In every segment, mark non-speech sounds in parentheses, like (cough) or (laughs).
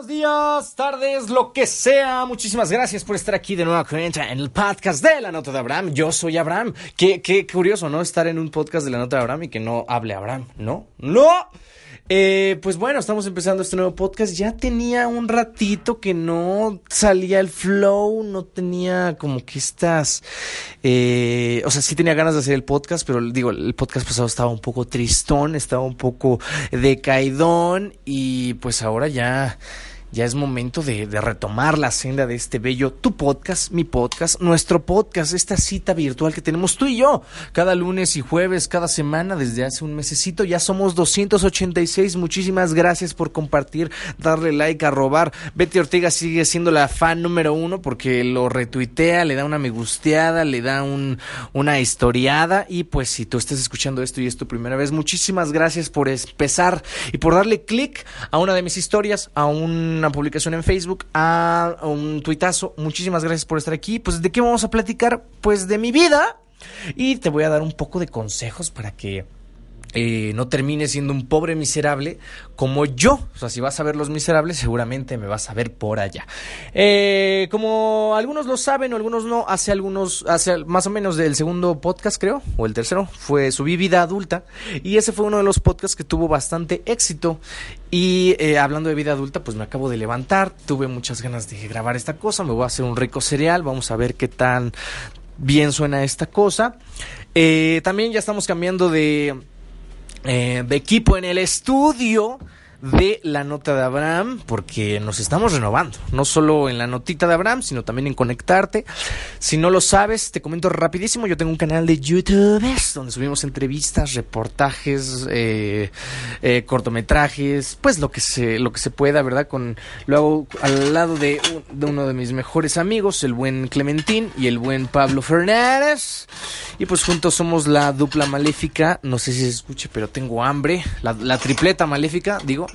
buenos días, tardes, lo que sea. Muchísimas gracias por estar aquí de nueva cuenta en el podcast de La Nota de Abraham. Yo soy Abraham. Qué, qué curioso, ¿no? Estar en un podcast de La Nota de Abraham y que no hable Abraham, ¿no? ¡No! Eh, pues bueno, estamos empezando este nuevo podcast. Ya tenía un ratito que no salía el flow, no tenía como que estas... Eh, o sea, sí tenía ganas de hacer el podcast, pero digo, el podcast pasado estaba un poco tristón, estaba un poco decaidón y pues ahora ya ya es momento de, retomar la senda de este bello tu podcast, mi podcast, nuestro podcast, esta cita virtual que tenemos tú y yo cada lunes y jueves, cada semana desde hace un mesecito. Ya somos 286. Muchísimas gracias por compartir, darle like, a robar. Betty Ortega sigue siendo la fan número uno porque lo retuitea, le da una me gusteada, le da un, una historiada. Y pues si tú estás escuchando esto y es tu primera vez, muchísimas gracias por empezar y por darle click a una de mis historias, a un una publicación en Facebook, a un tuitazo. Muchísimas gracias por estar aquí. Pues de qué vamos a platicar? Pues de mi vida. Y te voy a dar un poco de consejos para que eh, no termine siendo un pobre miserable como yo. O sea, si vas a ver Los Miserables, seguramente me vas a ver por allá. Eh, como algunos lo saben o algunos no, hace algunos, hace más o menos del segundo podcast, creo, o el tercero, fue Subí Vida Adulta. Y ese fue uno de los podcasts que tuvo bastante éxito. Y eh, hablando de vida adulta, pues me acabo de levantar, tuve muchas ganas de grabar esta cosa, me voy a hacer un rico cereal, vamos a ver qué tan bien suena esta cosa. también ya estamos cambiando de eh, de equipo en el estudio de la nota de Abraham, porque nos estamos renovando, no solo en la notita de Abraham, sino también en conectarte. Si no lo sabes, te comento rapidísimo, yo tengo un canal de YouTube donde subimos entrevistas, reportajes, eh, eh, cortometrajes, pues lo que se, lo que se pueda, ¿verdad? Con, lo hago al lado de, uno de mis mejores amigos, el buen Clementín y el buen Pablo Fernández. Y pues juntos somos la dupla maléfica, no sé si se escuche, pero tengo hambre, la tripleta maléfica, digo.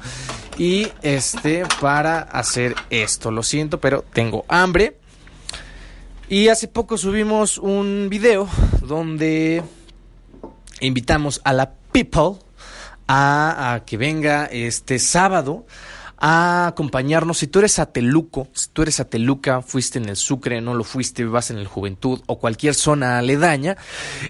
Y este, para hacer esto, lo siento, pero tengo hambre. Y hace poco subimos un video donde invitamos a la people a, a que venga este sábado a acompañarnos. Si tú eres ateluco, si tú eres ateluca, fuiste en el Sucre, no lo fuiste, vas en el Juventud o cualquier zona aledaña,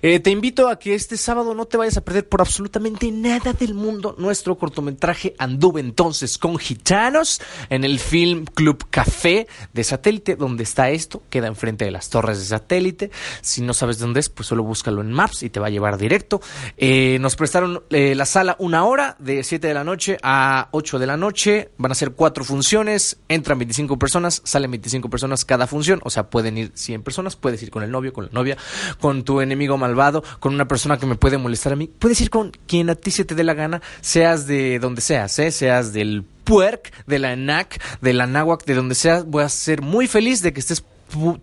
eh, te invito a que este sábado no te vayas a perder por absolutamente nada del mundo nuestro cortometraje Anduve entonces con gitanos en el Film Club Café de Satélite, donde está esto, queda enfrente de las torres de satélite. Si no sabes dónde es, pues solo búscalo en Maps y te va a llevar directo. Eh, nos prestaron eh, la sala una hora de 7 de la noche a 8 de la noche Van a ser cuatro funciones, entran 25 personas, salen 25 personas cada función, o sea, pueden ir 100 personas, puedes ir con el novio, con la novia, con tu enemigo malvado, con una persona que me puede molestar a mí, puedes ir con quien a ti se te dé la gana, seas de donde seas, ¿eh? seas del puerc, de la ENAC, de la NAWAC, de donde seas, voy a ser muy feliz de que estés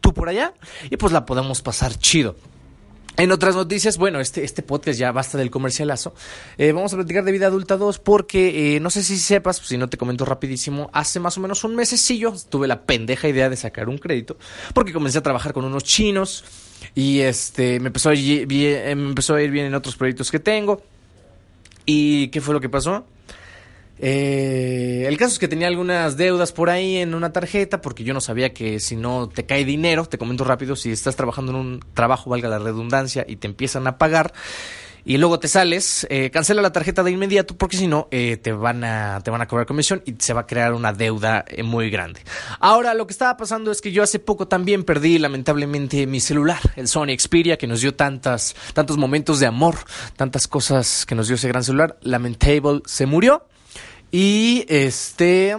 tú por allá y pues la podemos pasar chido. En otras noticias, bueno, este, este podcast ya basta del comercialazo. Eh, vamos a platicar de Vida Adulta 2 porque eh, no sé si sepas, si no te comento rapidísimo, hace más o menos un mesecillo tuve la pendeja idea de sacar un crédito porque comencé a trabajar con unos chinos y este me empezó a, me empezó a ir bien en otros proyectos que tengo. ¿Y qué fue lo que pasó? Eh, el caso es que tenía algunas deudas por ahí en una tarjeta porque yo no sabía que si no te cae dinero, te comento rápido, si estás trabajando en un trabajo, valga la redundancia, y te empiezan a pagar y luego te sales, eh, cancela la tarjeta de inmediato porque si no eh, te van a te van a cobrar comisión y se va a crear una deuda eh, muy grande. Ahora lo que estaba pasando es que yo hace poco también perdí lamentablemente mi celular, el Sony Xperia que nos dio tantas tantos momentos de amor, tantas cosas que nos dio ese gran celular, lamentable se murió y este,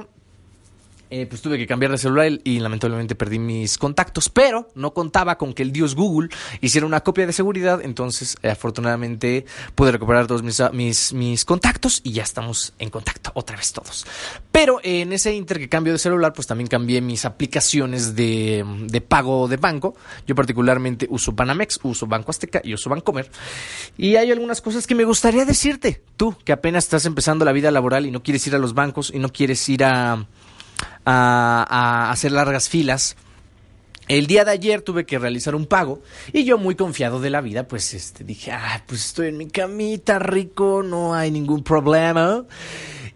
eh, pues tuve que cambiar de celular y lamentablemente perdí mis contactos, pero no contaba con que el dios Google hiciera una copia de seguridad, entonces eh, afortunadamente pude recuperar todos mis, mis, mis, contactos y ya estamos en contacto otra vez todos. Pero en ese inter que cambio de celular, pues también cambié mis aplicaciones de, de pago de banco. Yo particularmente uso Banamex, uso Banco Azteca y uso Bancomer. Y hay algunas cosas que me gustaría decirte, tú que apenas estás empezando la vida laboral y no quieres ir a los bancos y no quieres ir a a, hacer largas filas. El día de ayer tuve que realizar un pago y yo muy confiado de la vida, pues este, dije, ah, pues estoy en mi camita rico, no hay ningún problema.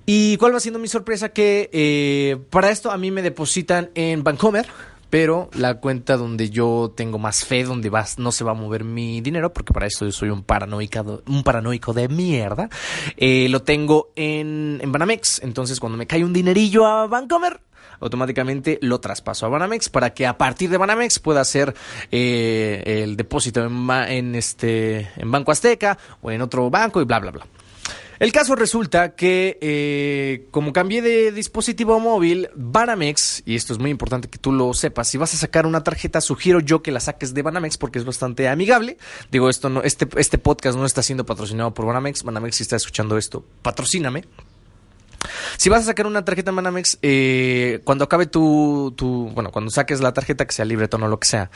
¿Y cuál va siendo mi sorpresa? Que eh, para esto a mí me depositan en Bancomer, pero la cuenta donde yo tengo más fe, donde vas, no se va a mover mi dinero, porque para eso yo soy un paranoico, un paranoico de mierda, eh, lo tengo en, en Banamex. Entonces cuando me cae un dinerillo a Bancomer, automáticamente lo traspaso a Banamex para que a partir de Banamex pueda hacer eh, el depósito en, este, en Banco Azteca o en otro banco y bla, bla, bla. El caso resulta que eh, como cambié de dispositivo móvil, Banamex, y esto es muy importante que tú lo sepas, si vas a sacar una tarjeta, sugiero yo que la saques de Banamex porque es bastante amigable. Digo, esto no, este, este podcast no está siendo patrocinado por Banamex. Banamex, si está escuchando esto, patrocíname. Si vas a sacar una tarjeta Banamex, eh, cuando acabe tu, bueno, cuando saques la tarjeta, que sea libre, tono, lo que sea,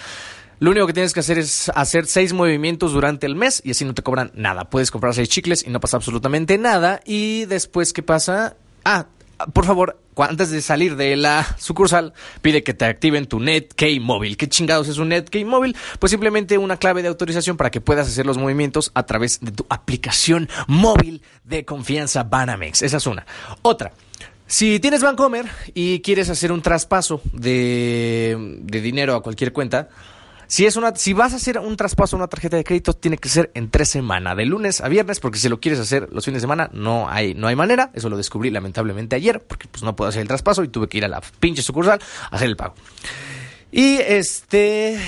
lo único que tienes que hacer es hacer seis movimientos durante el mes y así no te cobran nada. Puedes comprar seis chicles y no pasa absolutamente nada. Y después, ¿qué pasa? Ah, por favor, antes de salir de la sucursal, pide que te activen tu NetKey móvil. ¿Qué chingados es un NetKey móvil? Pues simplemente una clave de autorización para que puedas hacer los movimientos a través de tu aplicación móvil de confianza Banamex. Esa es una. Otra. Si tienes Bancomer y quieres hacer un traspaso de, de dinero a cualquier cuenta, si, es una, si vas a hacer un traspaso a una tarjeta de crédito, tiene que ser en tres semanas, de lunes a viernes, porque si lo quieres hacer los fines de semana, no hay, no hay manera. Eso lo descubrí lamentablemente ayer, porque pues no puedo hacer el traspaso y tuve que ir a la pinche sucursal a hacer el pago. Y este.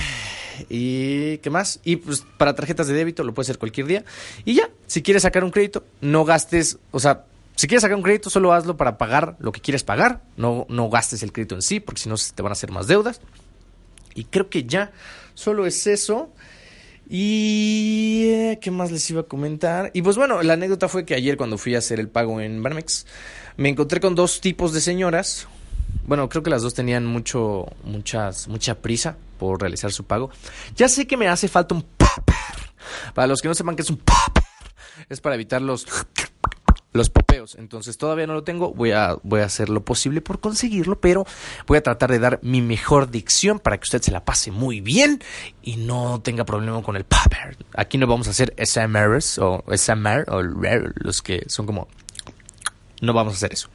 ¿Y qué más? Y pues para tarjetas de débito lo puedes hacer cualquier día. Y ya, si quieres sacar un crédito, no gastes, o sea, si quieres sacar un crédito, solo hazlo para pagar lo que quieres pagar. No, no gastes el crédito en sí, porque si no te van a hacer más deudas. Y creo que ya Solo es eso. Y eh, qué más les iba a comentar. Y pues bueno, la anécdota fue que ayer cuando fui a hacer el pago en Banamex, me encontré con dos tipos de señoras. Bueno, creo que las dos tenían mucho, muchas, mucha prisa por realizar su pago. Ya sé que me hace falta un popper. Para los que no sepan que es un popper, es para evitar los los popeos. Entonces todavía no lo tengo, voy a, voy a hacer lo posible por conseguirlo, pero voy a tratar de dar mi mejor dicción para que usted se la pase muy bien y no tenga problema con el popper. Aquí no vamos a hacer SMRs o SMR o los que son como... No vamos a hacer eso.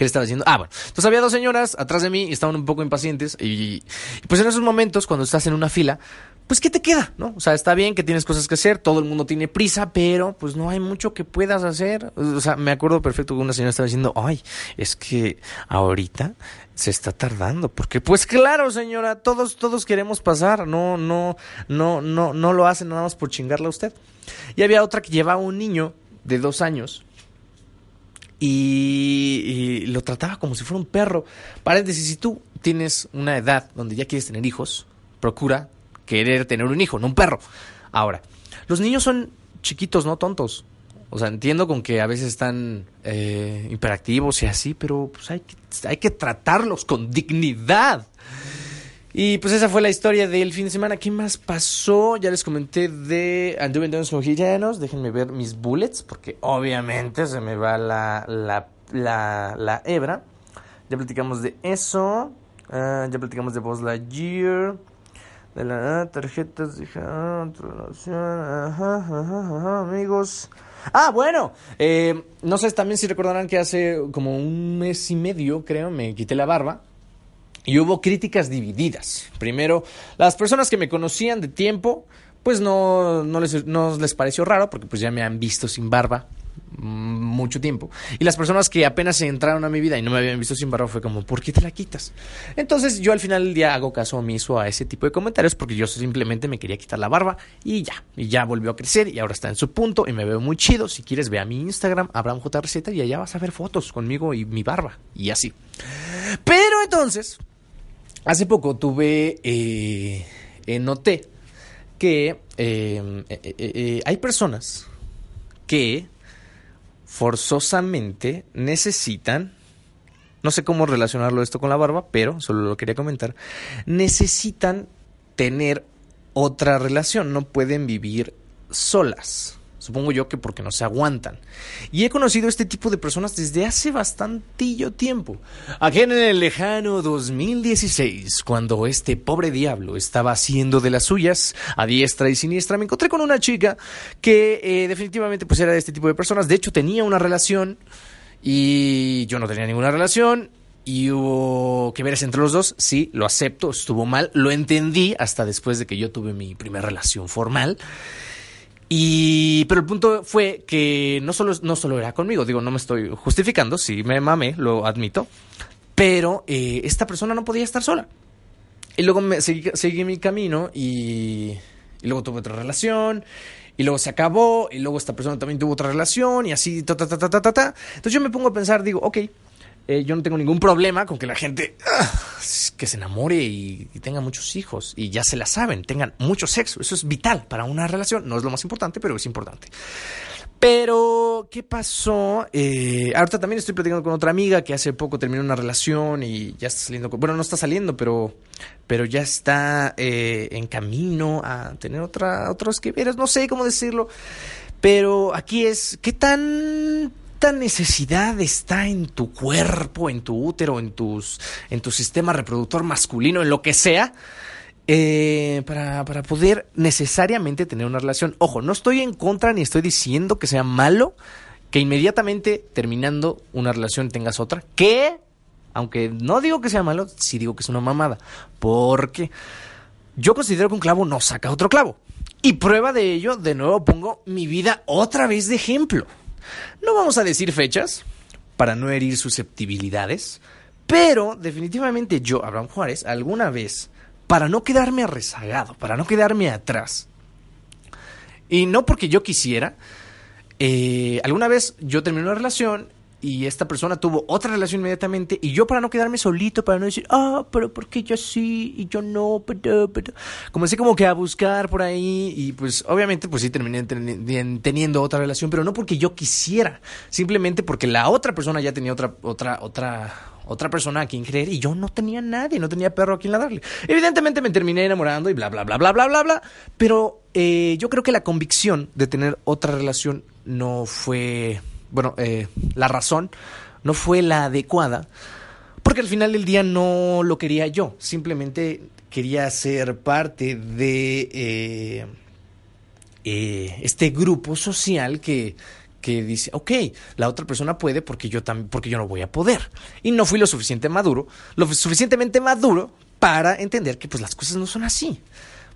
¿Qué le estaba diciendo? Ah, bueno. Entonces había dos señoras atrás de mí y estaban un poco impacientes. Y, pues en esos momentos, cuando estás en una fila, pues ¿qué te queda? ¿No? O sea, está bien que tienes cosas que hacer, todo el mundo tiene prisa, pero pues no hay mucho que puedas hacer. O sea, me acuerdo perfecto que una señora estaba diciendo, ay, es que ahorita se está tardando, porque pues claro, señora, todos, todos queremos pasar, no, no, no, no, no lo hacen nada más por chingarle a usted. Y había otra que llevaba un niño de dos años y, lo trataba como si fuera un perro. Paréntesis, si tú tienes una edad donde ya quieres tener hijos, procura querer tener un hijo, no un perro. Ahora, los niños son chiquitos, no tontos. O sea, entiendo con que a veces están eh, hiperactivos y así, pero pues hay que, hay que tratarlos con dignidad. Y pues esa fue la historia del fin de semana. ¿Qué más pasó? Ya les comenté de Anduve en los Mojillanos. Déjenme ver mis bullets, porque obviamente se me va la, la, la, hebra. Ya platicamos de eso. Uh, ya platicamos de Buzz Lightyear de la tarjetas de amigos. Ah, bueno, eh, no sé también si recordarán que hace como un mes y medio, creo, me quité la barba. Y hubo críticas divididas. Primero, las personas que me conocían de tiempo, pues no, no, les, no les pareció raro, porque pues ya me han visto sin barba mucho tiempo. Y las personas que apenas entraron a mi vida y no me habían visto sin barba fue como, ¿por qué te la quitas? Entonces yo al final del día hago caso omiso a ese tipo de comentarios porque yo simplemente me quería quitar la barba y ya. Y ya volvió a crecer y ahora está en su punto y me veo muy chido. Si quieres ve a mi Instagram, AbramJRZ y allá vas a ver fotos conmigo y mi barba y así. Pero entonces, hace poco tuve, eh, noté que eh, eh, hay personas que forzosamente necesitan, no sé cómo relacionarlo esto con la barba, pero solo lo quería comentar, necesitan tener otra relación, no pueden vivir solas. Supongo yo que porque no se aguantan. Y he conocido este tipo de personas desde hace bastantillo tiempo. Aquí en el lejano 2016, cuando este pobre diablo estaba haciendo de las suyas a diestra y siniestra, me encontré con una chica que eh, definitivamente pues era de este tipo de personas. De hecho, tenía una relación Y yo no tenía ninguna relación. Y hubo que veres entre los dos. Sí, lo acepto, estuvo mal. Lo entendí hasta después de que yo tuve mi primera relación formal. Y, pero el punto fue que no solo, no solo era conmigo, digo, no me estoy justificando, sí me mamé, lo admito, pero eh, esta persona no podía estar sola. Y luego me, seguí, mi camino y, y, luego tuve otra relación. Y luego se acabó. Y luego esta persona también tuvo otra relación. Y así, ta, ta, ta, ta, ta, ta. Entonces yo me pongo a pensar, digo, ok, eh, yo no tengo ningún problema con que la gente ah, que se enamore y, tenga muchos hijos. Y ya se la saben, tengan mucho sexo. Eso es vital para una relación. No es lo más importante, pero es importante. Pero, ¿qué pasó? Eh, ahorita también estoy platicando con otra amiga que hace poco terminó una relación y ya está saliendo. Bueno, no está saliendo, pero, pero ya está eh, en camino a tener otra, otros que veres. No sé cómo decirlo. Pero aquí es, ¿qué tan ¿Qué necesidad está en tu cuerpo, en tu útero, en, tus, en tu sistema reproductor masculino, en lo que sea, eh, para, para, poder necesariamente tener una relación. Ojo, no estoy en contra ni estoy diciendo que sea malo que inmediatamente terminando una relación tengas otra. Que, aunque no digo que sea malo, sí digo que es una mamada. Porque yo considero que un clavo no saca otro clavo. Y prueba de ello, de nuevo pongo mi vida otra vez de ejemplo. No vamos a decir fechas para no herir susceptibilidades, pero definitivamente yo, Abraham Juárez, alguna vez, para no quedarme rezagado, para no quedarme atrás, y no porque yo quisiera, eh, alguna vez yo terminé una relación y esta persona tuvo otra relación inmediatamente y yo para no quedarme solito, para no decir, ah, pero ¿por qué yo sí y yo no? Pero, pero. Comencé como que a buscar por ahí y pues obviamente pues sí terminé teniendo otra relación, pero no porque yo quisiera, simplemente porque la otra persona ya tenía otra, otra, otra, otra persona a quien creer y yo no tenía nadie, no tenía perro a quien darle. Evidentemente me terminé enamorando y bla, bla, bla, bla, bla, bla, bla, pero eh, yo creo que la convicción de tener otra relación no fue bueno, eh, la razón no fue la adecuada, porque al final del día no lo quería yo, simplemente quería ser parte de eh, eh, este grupo social que, que dice, ok, la otra persona puede porque yo también, porque yo no voy a poder. Y no fui lo suficiente maduro, lo suficientemente maduro para entender que pues las cosas no son así.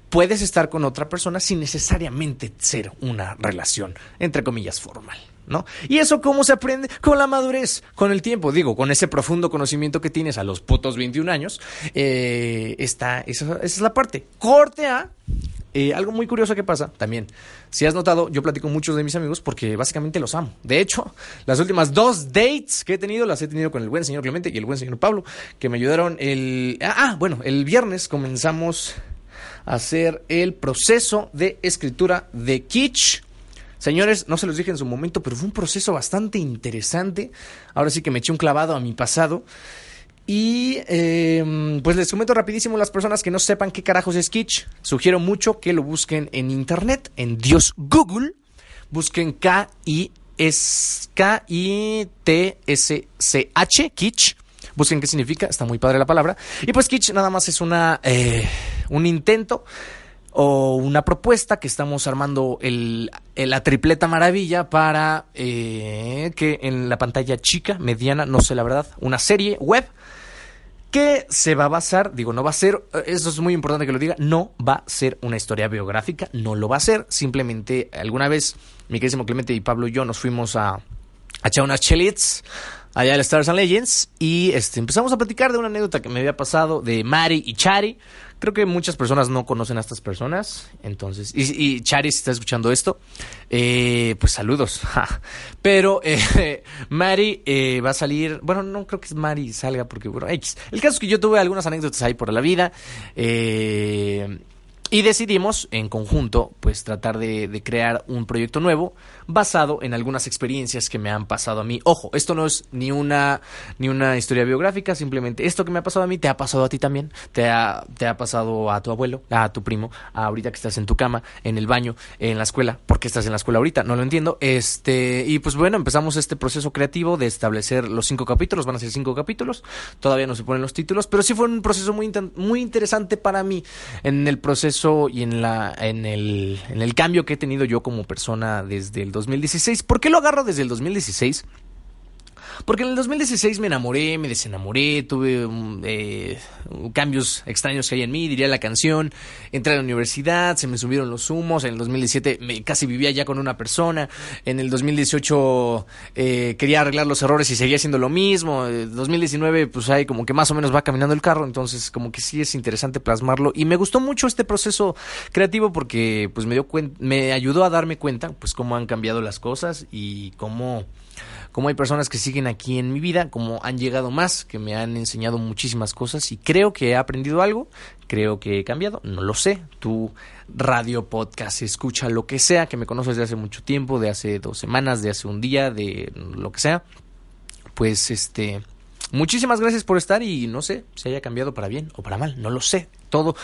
Puedes estar con otra persona sin necesariamente ser una relación, entre comillas, formal. ¿No? ¿Y eso cómo se aprende? Con la madurez, con el tiempo, digo, con ese profundo conocimiento que tienes a los putos 21 años, eh, está, esa, es la parte. Corte A, eh, algo muy curioso que pasa también. Si has notado, yo platico muchos de mis amigos porque básicamente los amo. De hecho, las últimas dos dates que he tenido las he tenido con el buen señor Clemente y el buen señor Pablo, que me ayudaron el... Ah, ah bueno, el viernes comenzamos a hacer el proceso de escritura de Kitsch Señores, no se los dije en su momento, pero fue un proceso bastante interesante. Ahora sí que me eché un clavado a mi pasado. Y em, pues les comento rapidísimo las personas que no sepan qué carajos es Kitsch. Sugiero mucho que lo busquen en internet, en Dios Google. Busquen K-I-T-S-C-H, Kitsch. Busquen qué significa, está muy padre la palabra. Y pues Kitsch nada más es una, eh, un intento o una propuesta que estamos armando el, la tripleta maravilla para eh, que en la pantalla chica, mediana, no sé la verdad, una serie web que se va a basar, digo, no va a ser, eso es muy importante que lo diga, no va a ser una historia biográfica, no lo va a ser, simplemente alguna vez mi querísimo Clemente y Pablo y yo nos fuimos a, a echar unas chelits allá en Stars and Legends y este, empezamos a platicar de una anécdota que me había pasado de Mari y Chari, Creo que muchas personas no conocen a estas personas. Entonces, y, y Chari, si está escuchando esto, eh, pues saludos. (laughs) Pero eh, Mari eh, va a salir. Bueno, no creo que Mari salga porque, bueno, X. El caso es que yo tuve algunas anécdotas ahí por la vida. Eh y decidimos en conjunto, pues tratar de, crear un proyecto nuevo basado en algunas experiencias que me han pasado a mí. Ojo, esto no es ni una, ni una historia biográfica, simplemente esto que me ha pasado a mí te ha pasado a ti también, te ha, te ha pasado a tu abuelo, a tu primo, a ahorita que estás en tu cama, en el baño, en la escuela, ¿por qué estás en la escuela ahorita? No lo entiendo. Este, y pues bueno, empezamos este proceso creativo de establecer los cinco capítulos, van a ser cinco capítulos, todavía no se ponen los títulos, pero sí fue un proceso muy, muy interesante para mí en el proceso y en, la, en, el, en el cambio que he tenido yo como persona desde el 2016. ¿Por qué lo agarro desde el 2016? Porque en el 2016 me enamoré, me desenamoré, tuve mm, eh, cambios extraños que hay en mí, diría la canción. Entré a la universidad, se me subieron los humos. En el 2017 me, casi vivía ya con una persona. En el 2018 eh, quería arreglar los errores y seguía haciendo lo mismo. En 2019 pues ahí como que más o menos va caminando el carro, entonces como que sí es interesante plasmarlo. Y me gustó mucho este proceso creativo porque pues me dio me ayudó a darme cuenta pues cómo han cambiado las cosas y cómo como hay personas que siguen aquí en mi vida, como han llegado más, que me han enseñado muchísimas cosas y creo que he aprendido algo, creo que he cambiado, no lo sé. Tu radio, podcast, escucha lo que sea, que me conoces de hace mucho tiempo, de hace dos semanas, de hace un día, de lo que sea. Pues este, muchísimas gracias por estar y no sé si haya cambiado para bien o para mal, no lo sé. Todo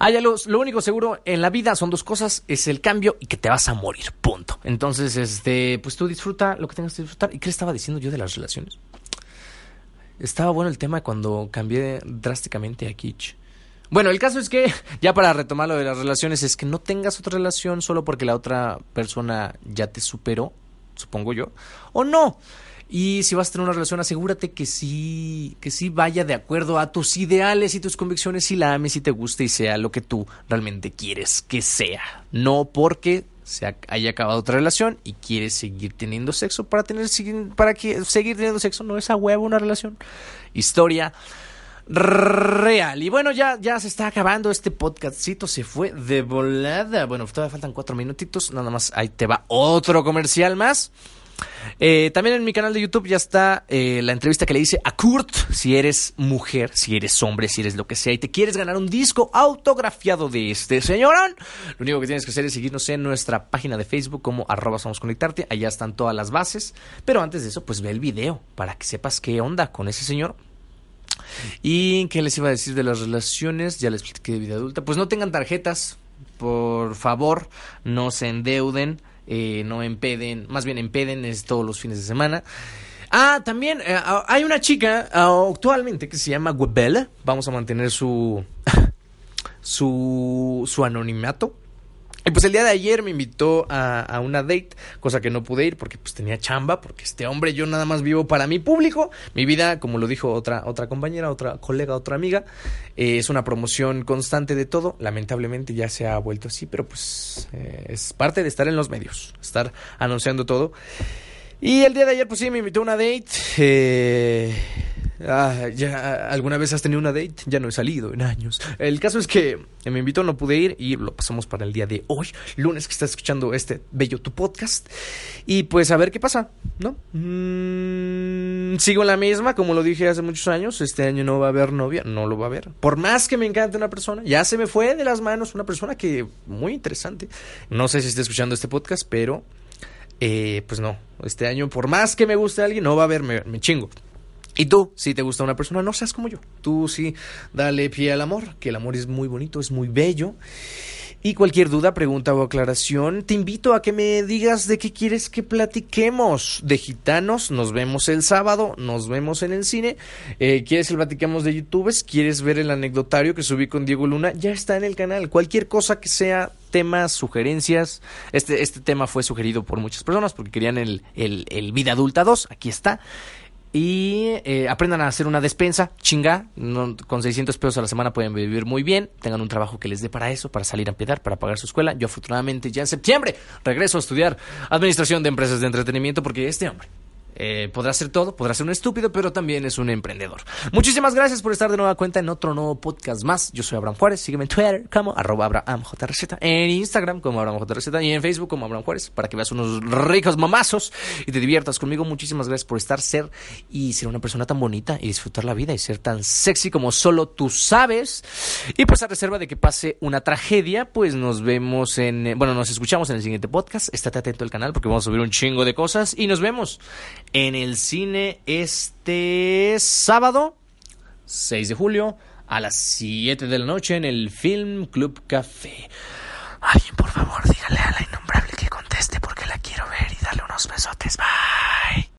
Ah, ya lo, único seguro en la vida son dos cosas, es el cambio y que te vas a morir, punto. Entonces, este, pues tú disfruta lo que tengas que disfrutar. ¿Y qué estaba diciendo yo de las relaciones? Estaba bueno el tema cuando cambié drásticamente a Kitsch. Bueno, el caso es que, (laughs) ya para retomar lo de las relaciones, es que no tengas otra relación solo porque la otra persona ya te superó, supongo yo, o no. Y si vas a tener una relación, asegúrate que sí, que sí vaya de acuerdo a tus ideales y tus convicciones y la ames y te guste y sea lo que tú realmente quieres que sea. No porque se haya acabado otra relación y quieres seguir teniendo sexo para tener para que seguir teniendo sexo no es a huevo una relación. Historia real. Y bueno, ya, ya se está acabando este podcastcito, se fue de volada. Bueno, todavía faltan cuatro minutitos, nada más ahí te va otro comercial más. Eh, también en mi canal de YouTube ya está eh, la entrevista que le hice a Kurt. Si eres mujer, si eres hombre, si eres lo que sea y te quieres ganar un disco autografiado de este señorón, lo único que tienes que hacer es seguirnos en nuestra página de Facebook como arroba somos conectarte. Allá están todas las bases. Pero antes de eso, pues ve el video para que sepas qué onda con ese señor. ¿Y qué les iba a decir de las relaciones? Ya les expliqué de vida adulta. Pues no tengan tarjetas, por favor, no se endeuden. Eh, no empeden, más bien empeden es todos los fines de semana. Ah, también eh, ah, hay una chica ah, actualmente que se llama Webella. Vamos a mantener su, (laughs) su, su anonimato. Y pues el día de ayer me invitó a, una date, cosa que no pude ir porque pues tenía chamba, porque este hombre yo nada más vivo para mi público. Mi vida, como lo dijo otra, otra compañera, otra colega, otra amiga, eh, es una promoción constante de todo. Lamentablemente ya se ha vuelto así, pero pues eh, es parte de estar en los medios, estar anunciando todo. Y el día de ayer pues sí me invitó a una date. Eh, Ah, ya alguna vez has tenido una date, ya no he salido en años. El caso es que me invitó, no pude ir y lo pasamos para el día de hoy, lunes que estás escuchando este bello tu podcast. Y pues a ver qué pasa, ¿no? Mm, sigo la misma, como lo dije hace muchos años, este año no va a haber novia, no lo va a haber. Por más que me encante una persona, ya se me fue de las manos una persona que muy interesante. No sé si está escuchando este podcast, pero eh, pues no, este año por más que me guste alguien, no va a haber, me chingo. Y tú, si te gusta una persona, no seas como yo. Tú sí, dale pie al amor, que el amor es muy bonito, es muy bello. Y cualquier duda, pregunta o aclaración, te invito a que me digas de qué quieres que platiquemos. De gitanos, nos vemos el sábado, nos vemos en el cine. Eh, ¿Quieres que platiquemos de youtubers? ¿Quieres ver el anecdotario que subí con Diego Luna? Ya está en el canal. Cualquier cosa que sea temas, sugerencias. Este, este tema fue sugerido por muchas personas porque querían el, el, el Vida Adulta 2. Aquí está y eh, aprendan a hacer una despensa, chinga, con 600 pesos a la semana pueden vivir muy bien, tengan un trabajo que les dé para eso, para salir a empedar, para pagar su escuela. Yo afortunadamente ya en septiembre regreso a estudiar Administración de Empresas de Entretenimiento porque este hombre eh, podrá ser todo, podrá ser un estúpido, pero también es un emprendedor. Muchísimas gracias por estar de nueva cuenta en otro nuevo podcast más. Yo soy Abraham Juárez, sígueme en Twitter como arroba AbrahamJRZ, en Instagram como AbrahamJRZ y en Facebook como Abraham Juárez para que veas unos ricos mamazos y te diviertas conmigo. Muchísimas gracias por estar, ser y ser una persona tan bonita y disfrutar la vida y ser tan sexy como solo tú sabes. Y pues a reserva de que pase una tragedia, pues nos vemos en, bueno, nos escuchamos en el siguiente podcast. Estate atento al canal porque vamos a subir un chingo de cosas y nos vemos en el cine este sábado 6 de julio a las 7 de la noche en el Film Club Café. Alguien, por favor, dígale a la innombrable que conteste porque la quiero ver y darle unos besotes.